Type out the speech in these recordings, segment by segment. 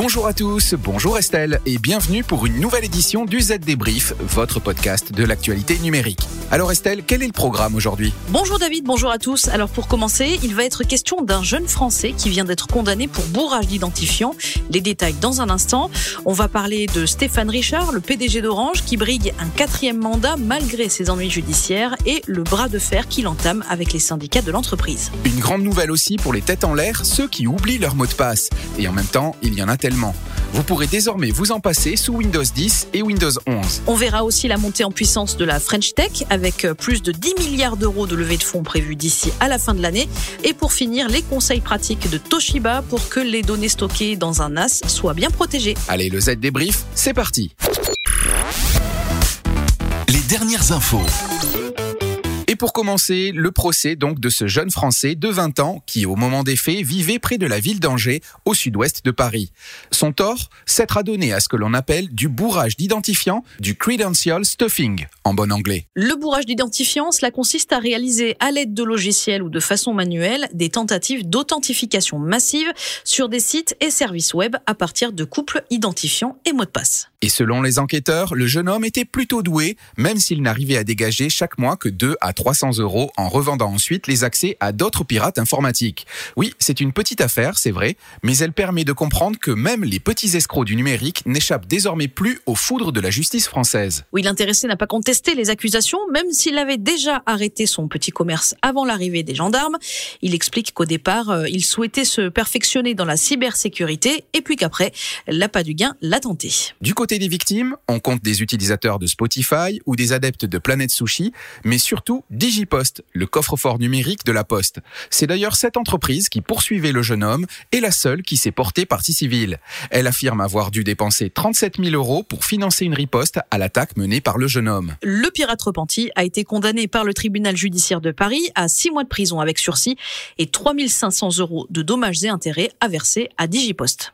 Bonjour à tous, bonjour Estelle et bienvenue pour une nouvelle édition du Z Débrief, votre podcast de l'actualité numérique. Alors Estelle, quel est le programme aujourd'hui? Bonjour David, bonjour à tous. Alors pour commencer, il va être question d'un jeune Français qui vient d'être condamné pour bourrage d'identifiant. Les détails dans un instant. On va parler de Stéphane Richard, le PDG d'Orange, qui brigue un quatrième mandat malgré ses ennuis judiciaires et le bras de fer qu'il entame avec les syndicats de l'entreprise. Une grande nouvelle aussi pour les têtes en l'air, ceux qui oublient leur mot de passe. Et en même temps, il y en a tellement. Vous pourrez désormais vous en passer sous Windows 10 et Windows 11. On verra aussi la montée en puissance de la French Tech avec plus de 10 milliards d'euros de levée de fonds prévus d'ici à la fin de l'année. Et pour finir, les conseils pratiques de Toshiba pour que les données stockées dans un NAS soient bien protégées. Allez, le Z débrief, c'est parti. Les dernières infos. Et pour commencer, le procès donc de ce jeune Français de 20 ans qui, au moment des faits, vivait près de la ville d'Angers, au sud-ouest de Paris. Son tort, s'être adonné à ce que l'on appelle du bourrage d'identifiant, du credential stuffing, en bon anglais. Le bourrage d'identifiant, cela consiste à réaliser à l'aide de logiciels ou de façon manuelle des tentatives d'authentification massive sur des sites et services web à partir de couples identifiants et mots de passe. Et selon les enquêteurs, le jeune homme était plutôt doué, même s'il n'arrivait à dégager chaque mois que 2 à 300 euros en revendant ensuite les accès à d'autres pirates informatiques. Oui, c'est une petite affaire, c'est vrai, mais elle permet de comprendre que même les petits escrocs du numérique n'échappent désormais plus aux foudres de la justice française. Oui, l'intéressé n'a pas contesté les accusations, même s'il avait déjà arrêté son petit commerce avant l'arrivée des gendarmes. Il explique qu'au départ, euh, il souhaitait se perfectionner dans la cybersécurité et puis qu'après, l'appât du gain l'a tenté. Du côté des victimes, on compte des utilisateurs de Spotify ou des adeptes de Planète Sushi, mais surtout Digipost, le coffre-fort numérique de la Poste. C'est d'ailleurs cette entreprise qui poursuivait le jeune homme et la seule qui s'est portée partie civile. Elle affirme avoir dû dépenser 37 000 euros pour financer une riposte à l'attaque menée par le jeune homme. Le pirate repenti a été condamné par le tribunal judiciaire de Paris à 6 mois de prison avec sursis et 3 500 euros de dommages et intérêts à verser à Digipost.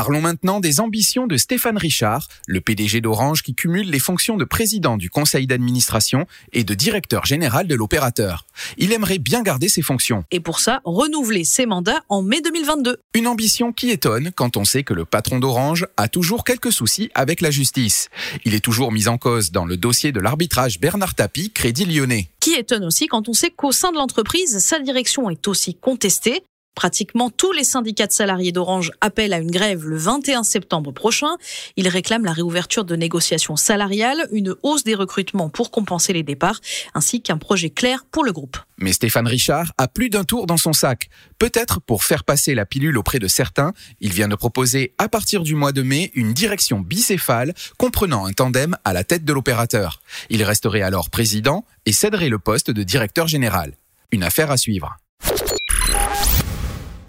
Parlons maintenant des ambitions de Stéphane Richard, le PDG d'Orange qui cumule les fonctions de président du conseil d'administration et de directeur général de l'opérateur. Il aimerait bien garder ses fonctions. Et pour ça, renouveler ses mandats en mai 2022. Une ambition qui étonne quand on sait que le patron d'Orange a toujours quelques soucis avec la justice. Il est toujours mis en cause dans le dossier de l'arbitrage Bernard Tapie, Crédit Lyonnais. Qui étonne aussi quand on sait qu'au sein de l'entreprise, sa direction est aussi contestée. Pratiquement tous les syndicats de salariés d'Orange appellent à une grève le 21 septembre prochain. Ils réclament la réouverture de négociations salariales, une hausse des recrutements pour compenser les départs, ainsi qu'un projet clair pour le groupe. Mais Stéphane Richard a plus d'un tour dans son sac. Peut-être pour faire passer la pilule auprès de certains, il vient de proposer à partir du mois de mai une direction bicéphale comprenant un tandem à la tête de l'opérateur. Il resterait alors président et céderait le poste de directeur général. Une affaire à suivre.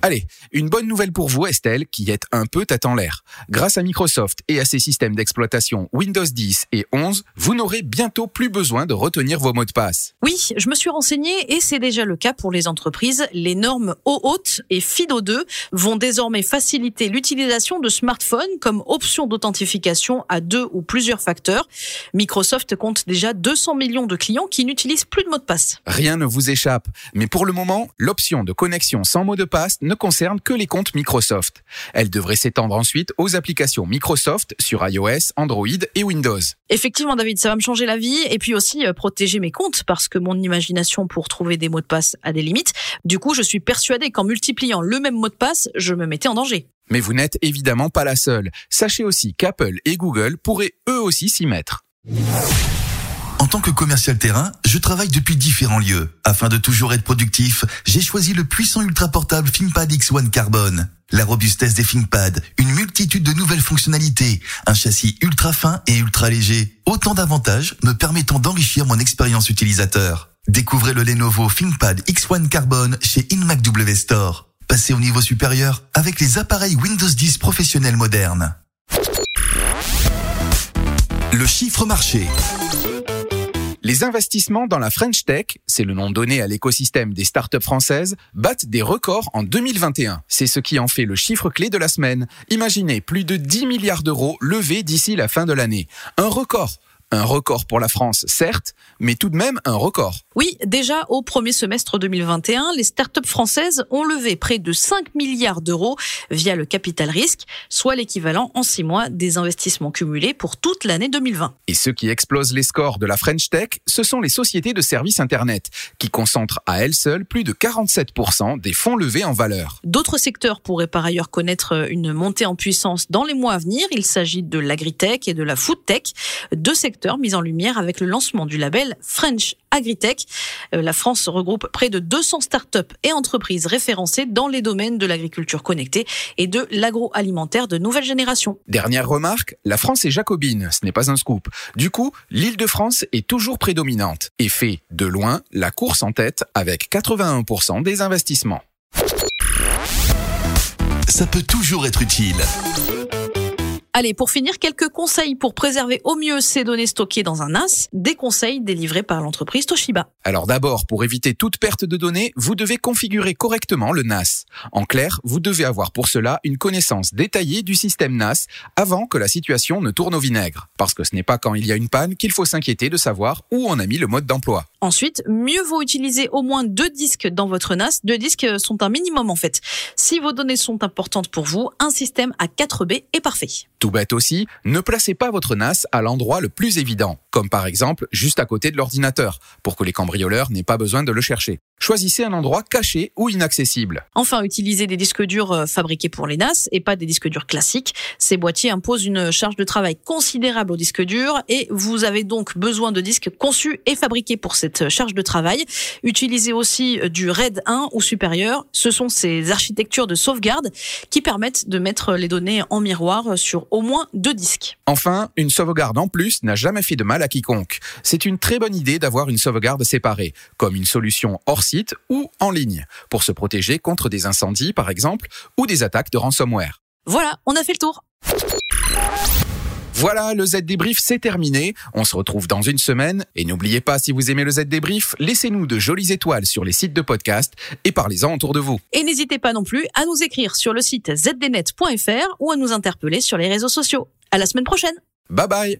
Allez, une bonne nouvelle pour vous Estelle, qui êtes un peu tête en l'air. Grâce à Microsoft et à ses systèmes d'exploitation Windows 10 et 11, vous n'aurez bientôt plus besoin de retenir vos mots de passe. Oui, je me suis renseignée et c'est déjà le cas pour les entreprises. Les normes OAuth et FIDO2 vont désormais faciliter l'utilisation de smartphones comme option d'authentification à deux ou plusieurs facteurs. Microsoft compte déjà 200 millions de clients qui n'utilisent plus de mots de passe. Rien ne vous échappe, mais pour le moment, l'option de connexion sans mot de passe ne concerne que les comptes Microsoft. Elle devrait s'étendre ensuite aux applications Microsoft sur iOS, Android et Windows. Effectivement, David, ça va me changer la vie et puis aussi euh, protéger mes comptes parce que mon imagination pour trouver des mots de passe a des limites. Du coup, je suis persuadée qu'en multipliant le même mot de passe, je me mettais en danger. Mais vous n'êtes évidemment pas la seule. Sachez aussi qu'Apple et Google pourraient eux aussi s'y mettre. En tant que commercial terrain, je travaille depuis différents lieux. Afin de toujours être productif, j'ai choisi le puissant ultra portable ThinkPad X1 Carbone. La robustesse des ThinkPad, une multitude de nouvelles fonctionnalités, un châssis ultra fin et ultra léger, autant d'avantages me permettant d'enrichir mon expérience utilisateur. Découvrez le Lenovo ThinkPad X1 Carbone chez InMacW Store. Passez au niveau supérieur avec les appareils Windows 10 professionnels modernes. Le chiffre marché. Les investissements dans la French Tech, c'est le nom donné à l'écosystème des startups françaises, battent des records en 2021. C'est ce qui en fait le chiffre clé de la semaine. Imaginez plus de 10 milliards d'euros levés d'ici la fin de l'année. Un record un record pour la France, certes, mais tout de même un record. Oui, déjà au premier semestre 2021, les startups françaises ont levé près de 5 milliards d'euros via le capital risque, soit l'équivalent en 6 mois des investissements cumulés pour toute l'année 2020. Et ceux qui explosent les scores de la French Tech, ce sont les sociétés de services Internet, qui concentrent à elles seules plus de 47% des fonds levés en valeur. D'autres secteurs pourraient par ailleurs connaître une montée en puissance dans les mois à venir. Il s'agit de l'agritech et de la foodtech, deux secteurs mise en lumière avec le lancement du label French Agritech. Euh, la France regroupe près de 200 startups et entreprises référencées dans les domaines de l'agriculture connectée et de l'agroalimentaire de nouvelle génération. Dernière remarque, la France est jacobine, ce n'est pas un scoop. Du coup, l'île de France est toujours prédominante et fait, de loin, la course en tête avec 81% des investissements. Ça peut toujours être utile. Allez, pour finir, quelques conseils pour préserver au mieux ces données stockées dans un NAS, des conseils délivrés par l'entreprise Toshiba. Alors d'abord, pour éviter toute perte de données, vous devez configurer correctement le NAS. En clair, vous devez avoir pour cela une connaissance détaillée du système NAS avant que la situation ne tourne au vinaigre. Parce que ce n'est pas quand il y a une panne qu'il faut s'inquiéter de savoir où on a mis le mode d'emploi. Ensuite, mieux vaut utiliser au moins deux disques dans votre NAS. Deux disques sont un minimum en fait. Si vos données sont importantes pour vous, un système à 4B est parfait. Tout bête aussi, ne placez pas votre NAS à l'endroit le plus évident, comme par exemple juste à côté de l'ordinateur, pour que les cambrioleurs n'aient pas besoin de le chercher. Choisissez un endroit caché ou inaccessible. Enfin, utilisez des disques durs euh, fabriqués pour les NAS et pas des disques durs classiques. Ces boîtiers imposent une charge de travail considérable aux disques durs et vous avez donc besoin de disques conçus et fabriqués pour cette charge de travail. Utilisez aussi euh, du RAID 1 ou supérieur. Ce sont ces architectures de sauvegarde qui permettent de mettre les données en miroir sur au moins deux disques. Enfin, une sauvegarde en plus n'a jamais fait de mal à quiconque. C'est une très bonne idée d'avoir une sauvegarde séparée, comme une solution hors site ou en ligne, pour se protéger contre des incendies par exemple, ou des attaques de ransomware. Voilà, on a fait le tour. Voilà, le Z débrief, c'est terminé. On se retrouve dans une semaine. Et n'oubliez pas, si vous aimez le Z débrief, laissez-nous de jolies étoiles sur les sites de podcast et parlez-en autour de vous. Et n'hésitez pas non plus à nous écrire sur le site zdnet.fr ou à nous interpeller sur les réseaux sociaux. À la semaine prochaine. Bye bye.